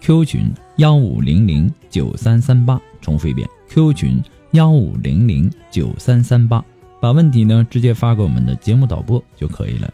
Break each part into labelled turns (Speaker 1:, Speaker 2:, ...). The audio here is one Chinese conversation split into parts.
Speaker 1: Q 群幺五零零九三三八，重复一遍，Q 群幺五零零九三三八，把问题呢直接发给我们的节目导播就可以了。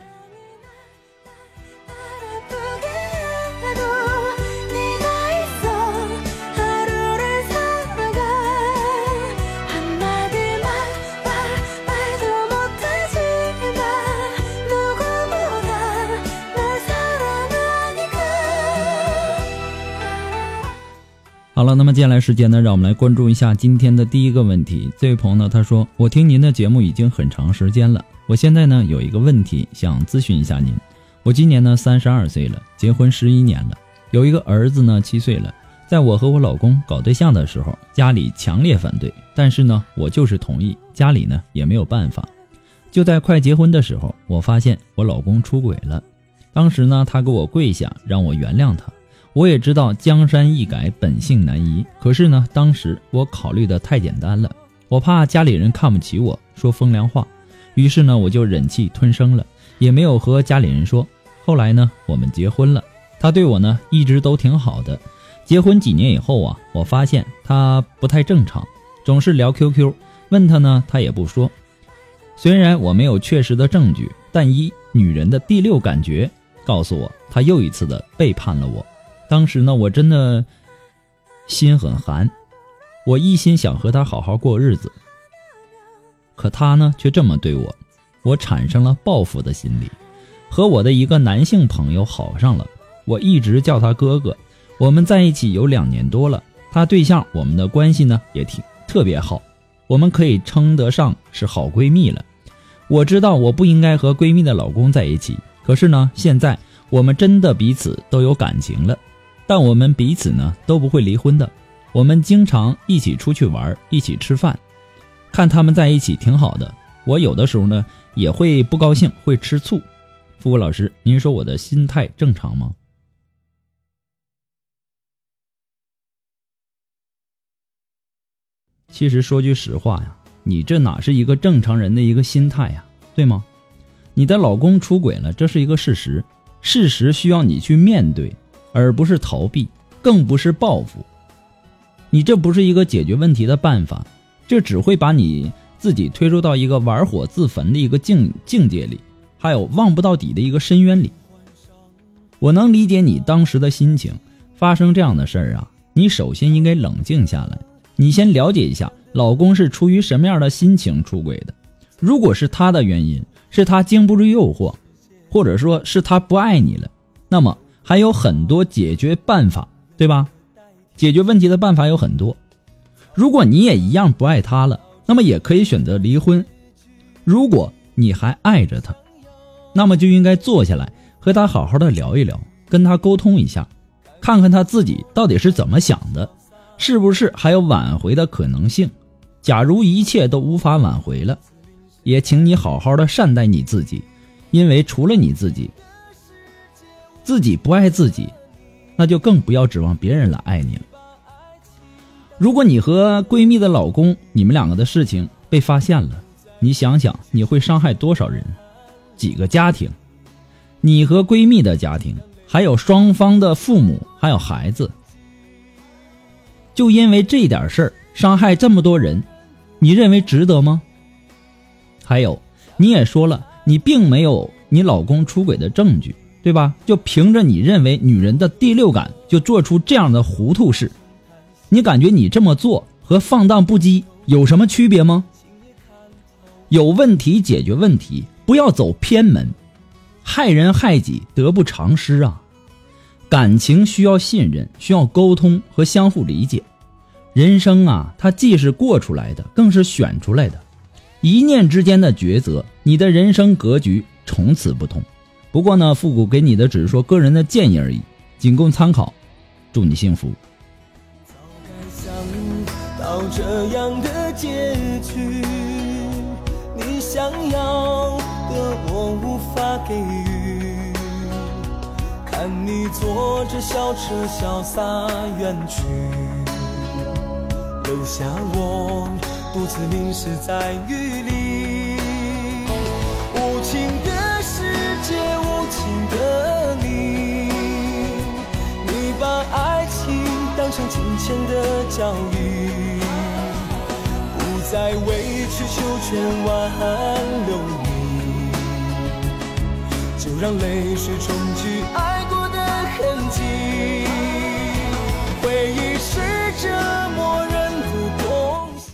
Speaker 1: 好了，那么接下来时间呢，让我们来关注一下今天的第一个问题。这位朋友呢，他说：“我听您的节目已经很长时间了，我现在呢有一个问题想咨询一下您。我今年呢三十二岁了，结婚十一年了，有一个儿子呢七岁了。在我和我老公搞对象的时候，家里强烈反对，但是呢我就是同意，家里呢也没有办法。就在快结婚的时候，我发现我老公出轨了，当时呢他给我跪下，让我原谅他。”我也知道江山易改，本性难移。可是呢，当时我考虑的太简单了，我怕家里人看不起我，说风凉话，于是呢，我就忍气吞声了，也没有和家里人说。后来呢，我们结婚了，他对我呢一直都挺好的。结婚几年以后啊，我发现他不太正常，总是聊 QQ，问他呢，他也不说。虽然我没有确实的证据，但一女人的第六感觉告诉我，他又一次的背叛了我。当时呢，我真的心很寒，我一心想和他好好过日子，可他呢却这么对我，我产生了报复的心理，和我的一个男性朋友好上了。我一直叫他哥哥，我们在一起有两年多了，他对象我们的关系呢也挺特别好，我们可以称得上是好闺蜜了。我知道我不应该和闺蜜的老公在一起，可是呢，现在我们真的彼此都有感情了。但我们彼此呢都不会离婚的，我们经常一起出去玩，一起吃饭，看他们在一起挺好的。我有的时候呢也会不高兴，会吃醋。付国老师，您说我的心态正常吗？其实说句实话呀，你这哪是一个正常人的一个心态呀，对吗？你的老公出轨了，这是一个事实，事实需要你去面对。而不是逃避，更不是报复。你这不是一个解决问题的办法，这只会把你自己推入到一个玩火自焚的一个境境界里，还有望不到底的一个深渊里。我能理解你当时的心情，发生这样的事儿啊，你首先应该冷静下来，你先了解一下老公是出于什么样的心情出轨的。如果是他的原因，是他经不住诱惑，或者说是他不爱你了，那么。还有很多解决办法，对吧？解决问题的办法有很多。如果你也一样不爱他了，那么也可以选择离婚。如果你还爱着他，那么就应该坐下来和他好好的聊一聊，跟他沟通一下，看看他自己到底是怎么想的，是不是还有挽回的可能性？假如一切都无法挽回了，也请你好好的善待你自己，因为除了你自己。自己不爱自己，那就更不要指望别人来爱你了。如果你和闺蜜的老公，你们两个的事情被发现了，你想想你会伤害多少人？几个家庭？你和闺蜜的家庭，还有双方的父母，还有孩子，就因为这点事儿伤害这么多人，你认为值得吗？还有，你也说了，你并没有。你老公出轨的证据，对吧？就凭着你认为女人的第六感，就做出这样的糊涂事，你感觉你这么做和放荡不羁有什么区别吗？有问题解决问题，不要走偏门，害人害己，得不偿失啊！感情需要信任，需要沟通和相互理解。人生啊，它既是过出来的，更是选出来的。一念之间的抉择，你的人生格局从此不同。不过呢，复古给你的只是说个人的建议而已，仅供参考。祝你幸福。
Speaker 2: 早该想到这样的结局，你想要的我无法给予。看你坐着小车潇洒远去。留下我独自淋湿在雨里，情当成金钱的交易，不再委曲求全挽留你，就让泪水冲去爱过的痕迹，回忆是折磨人的东西。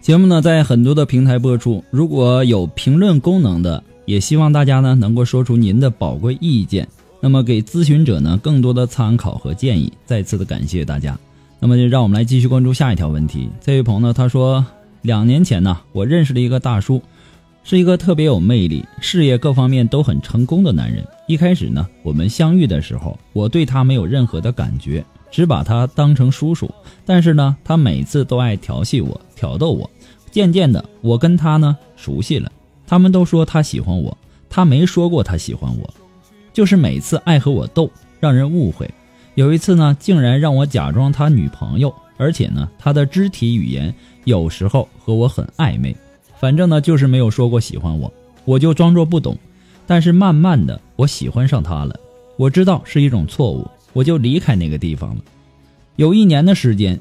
Speaker 1: 节目呢，在很多的平台播出。如果有评论功能的，也希望大家呢能够说出您的宝贵意见，那么给咨询者呢更多的参考和建议。再次的感谢大家。那么就让我们来继续关注下一条问题。这位朋友呢，他说，两年前呢，我认识了一个大叔，是一个特别有魅力、事业各方面都很成功的男人。一开始呢，我们相遇的时候，我对他没有任何的感觉，只把他当成叔叔。但是呢，他每次都爱调戏我、挑逗我。渐渐的，我跟他呢熟悉了。他们都说他喜欢我，他没说过他喜欢我，就是每次爱和我斗，让人误会。有一次呢，竟然让我假装他女朋友，而且呢，他的肢体语言有时候和我很暧昧。反正呢，就是没有说过喜欢我，我就装作不懂。但是慢慢的，我喜欢上他了。我知道是一种错误，我就离开那个地方了。有一年的时间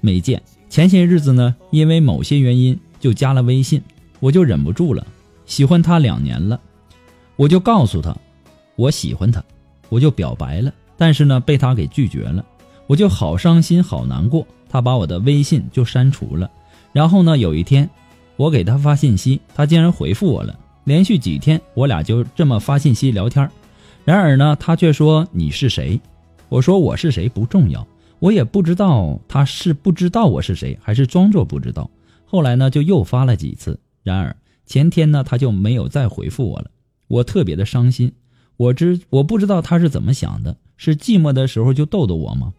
Speaker 1: 没见。前些日子呢，因为某些原因就加了微信，我就忍不住了，喜欢他两年了，我就告诉他我喜欢他，我就表白了，但是呢被他给拒绝了，我就好伤心好难过，他把我的微信就删除了，然后呢有一天我给他发信息，他竟然回复我了，连续几天我俩就这么发信息聊天，然而呢他却说你是谁，我说我是谁不重要。我也不知道他是不知道我是谁，还是装作不知道。后来呢，就又发了几次。然而前天呢，他就没有再回复我了。我特别的伤心。我知我不知道他是怎么想的，是寂寞的时候就逗逗我吗？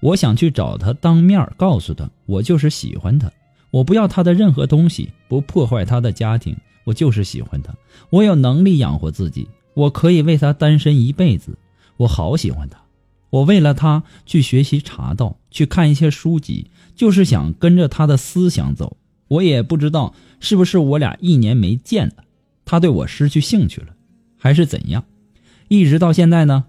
Speaker 1: 我想去找他当面告诉他，我就是喜欢他，我不要他的任何东西，不破坏他的家庭，我就是喜欢他。我有能力养活自己，我可以为他单身一辈子。我好喜欢他。我为了他去学习茶道，去看一些书籍，就是想跟着他的思想走。我也不知道是不是我俩一年没见了，他对我失去兴趣了，还是怎样。一直到现在呢，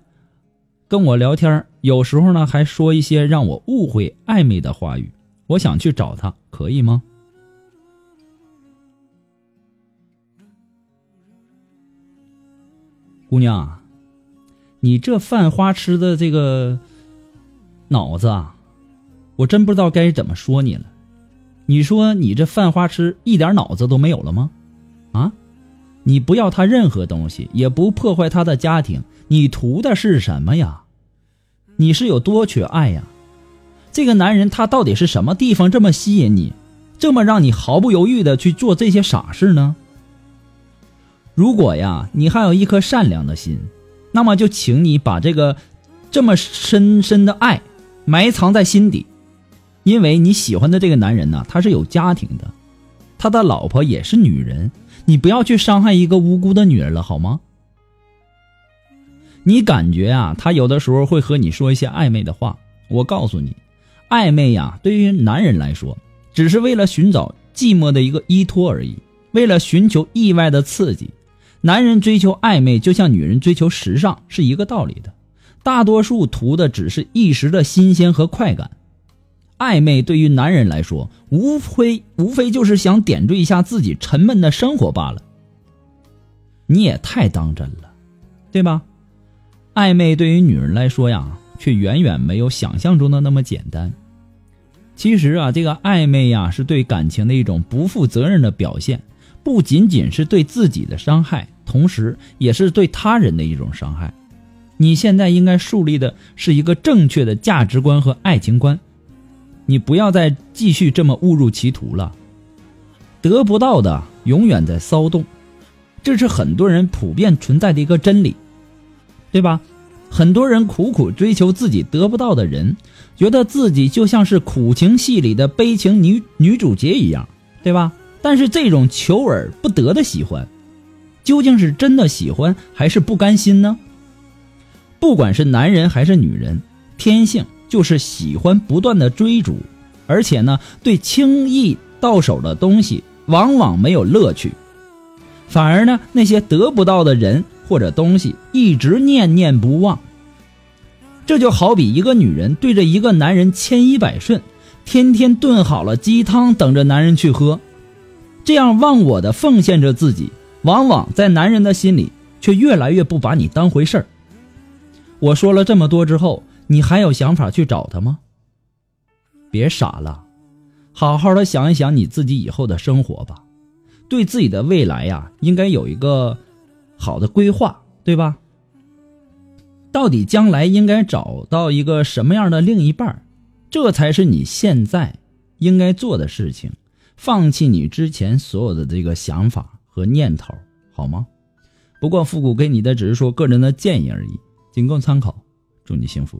Speaker 1: 跟我聊天，有时候呢还说一些让我误会暧昧的话语。我想去找他，可以吗？姑娘。你这犯花痴的这个脑子啊，我真不知道该怎么说你了。你说你这犯花痴一点脑子都没有了吗？你不要他任何东西，也不破坏他的家庭，你图的是什么呀？你是有多缺爱呀？这个男人他到底是什么地方这么吸引你，这么让你毫不犹豫的去做这些傻事呢？如果呀，你还有一颗善良的心。那么就请你把这个这么深深的爱埋藏在心底，因为你喜欢的这个男人呢，他是有家庭的，他的老婆也是女人，你不要去伤害一个无辜的女人了，好吗？你感觉啊，他有的时候会和你说一些暧昧的话，我告诉你，暧昧呀，对于男人来说，只是为了寻找寂寞的一个依托而已，为了寻求意外的刺激。男人追求暧昧，就像女人追求时尚是一个道理的。大多数图的只是一时的新鲜和快感。暧昧对于男人来说，无非无非就是想点缀一下自己沉闷的生活罢了。你也太当真了，对吧？暧昧对于女人来说呀，却远远没有想象中的那么简单。其实啊，这个暧昧呀，是对感情的一种不负责任的表现，不仅仅是对自己的伤害，同时也是对他人的一种伤害。你现在应该树立的是一个正确的价值观和爱情观，你不要再继续这么误入歧途了。得不到的永远在骚动，这是很多人普遍存在的一个真理，对吧？很多人苦苦追求自己得不到的人，觉得自己就像是苦情戏里的悲情女女主角一样，对吧？但是这种求而不得的喜欢，究竟是真的喜欢还是不甘心呢？不管是男人还是女人，天性就是喜欢不断的追逐，而且呢，对轻易到手的东西往往没有乐趣，反而呢，那些得不到的人或者东西一直念念不忘。这就好比一个女人对着一个男人千依百顺，天天炖好了鸡汤等着男人去喝，这样忘我的奉献着自己，往往在男人的心里却越来越不把你当回事儿。我说了这么多之后，你还有想法去找他吗？别傻了，好好的想一想你自己以后的生活吧，对自己的未来呀，应该有一个好的规划，对吧？到底将来应该找到一个什么样的另一半，这才是你现在应该做的事情。放弃你之前所有的这个想法和念头，好吗？不过复古给你的只是说个人的建议而已。仅供参考，祝你幸福。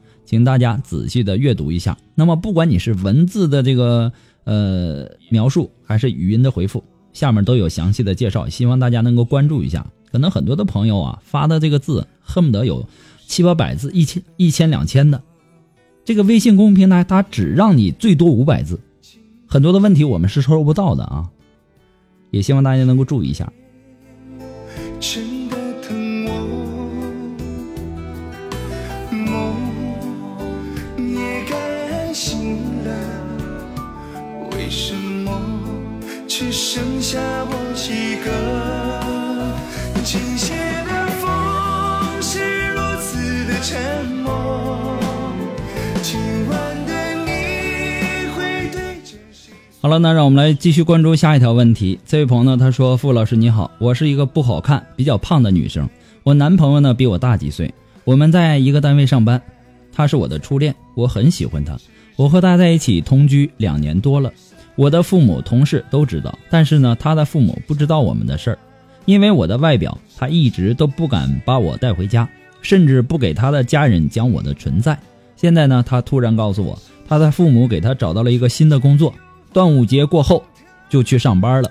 Speaker 1: 请大家仔细的阅读一下。那么，不管你是文字的这个呃描述，还是语音的回复，下面都有详细的介绍。希望大家能够关注一下。可能很多的朋友啊发的这个字恨不得有七八百字、一千、一千两千的。这个微信公众平台它只让你最多五百字，很多的问题我们是收不到的啊。也希望大家能够注意一下。剩下我一个。的风是如此的沉默。好了，那让我们来继续关注下一条问题。这位朋友呢，他说：“傅老师你好，我是一个不好看、比较胖的女生。我男朋友呢比我大几岁，我们在一个单位上班。他是我的初恋，我很喜欢他。我和他在一起同居两年多了。”我的父母、同事都知道，但是呢，他的父母不知道我们的事儿，因为我的外表，他一直都不敢把我带回家，甚至不给他的家人讲我的存在。现在呢，他突然告诉我，他的父母给他找到了一个新的工作，端午节过后就去上班了，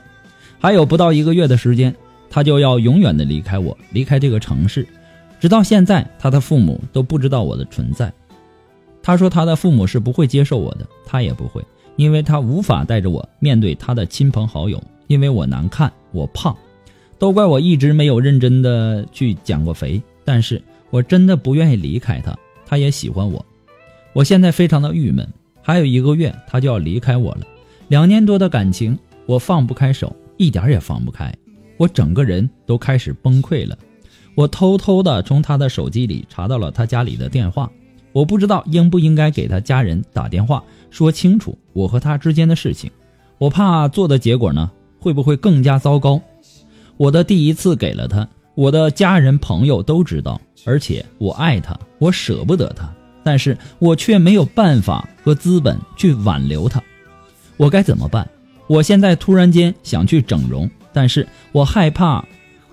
Speaker 1: 还有不到一个月的时间，他就要永远的离开我，离开这个城市。直到现在，他的父母都不知道我的存在。他说他的父母是不会接受我的，他也不会。因为他无法带着我面对他的亲朋好友，因为我难看，我胖，都怪我一直没有认真的去减过肥。但是我真的不愿意离开他，他也喜欢我。我现在非常的郁闷，还有一个月他就要离开我了，两年多的感情我放不开手，一点也放不开，我整个人都开始崩溃了。我偷偷的从他的手机里查到了他家里的电话，我不知道应不应该给他家人打电话。说清楚我和他之间的事情，我怕做的结果呢会不会更加糟糕？我的第一次给了他，我的家人朋友都知道，而且我爱他，我舍不得他，但是我却没有办法和资本去挽留他，我该怎么办？我现在突然间想去整容，但是我害怕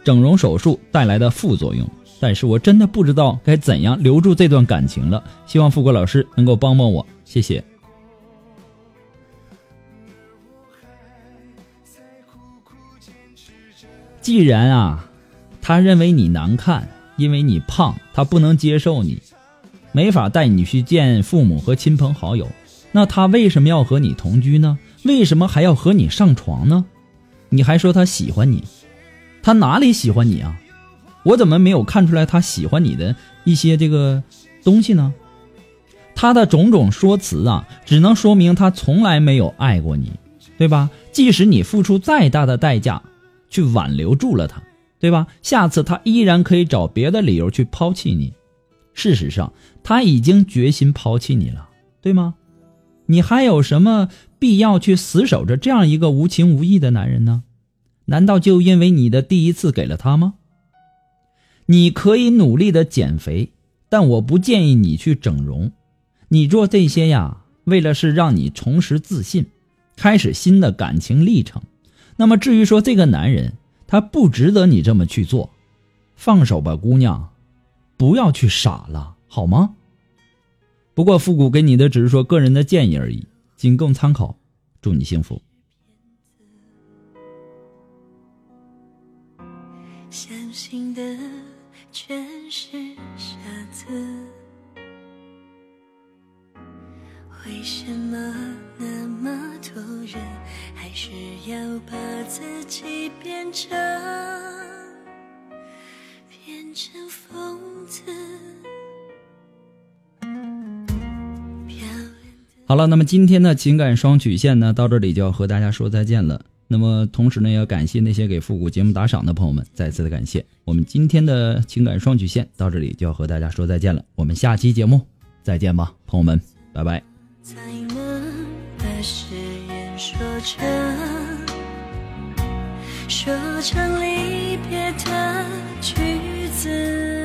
Speaker 1: 整容手术带来的副作用，但是我真的不知道该怎样留住这段感情了。希望富贵老师能够帮帮我，谢谢。既然啊，他认为你难看，因为你胖，他不能接受你，没法带你去见父母和亲朋好友，那他为什么要和你同居呢？为什么还要和你上床呢？你还说他喜欢你，他哪里喜欢你啊？我怎么没有看出来他喜欢你的一些这个东西呢？他的种种说辞啊，只能说明他从来没有爱过你，对吧？即使你付出再大的代价去挽留住了他，对吧？下次他依然可以找别的理由去抛弃你。事实上，他已经决心抛弃你了，对吗？你还有什么必要去死守着这样一个无情无义的男人呢？难道就因为你的第一次给了他吗？你可以努力的减肥，但我不建议你去整容。你做这些呀，为了是让你重拾自信，开始新的感情历程。那么至于说这个男人，他不值得你这么去做，放手吧，姑娘，不要去傻了，好吗？不过复古给你的只是说个人的建议而已，仅供参考。祝你幸福。
Speaker 3: 全是傻子，为什么那么多人还是要把自己变成变成疯子？
Speaker 1: 好了，那么今天的情感双曲线呢，到这里就要和大家说再见了。那么同时呢，要感谢那些给复古节目打赏的朋友们，再次的感谢。我们今天的情感双曲线到这里就要和大家说再见了，我们下期节目再见吧，朋友们，拜拜。
Speaker 3: 才能把誓言说成说成离别的句子。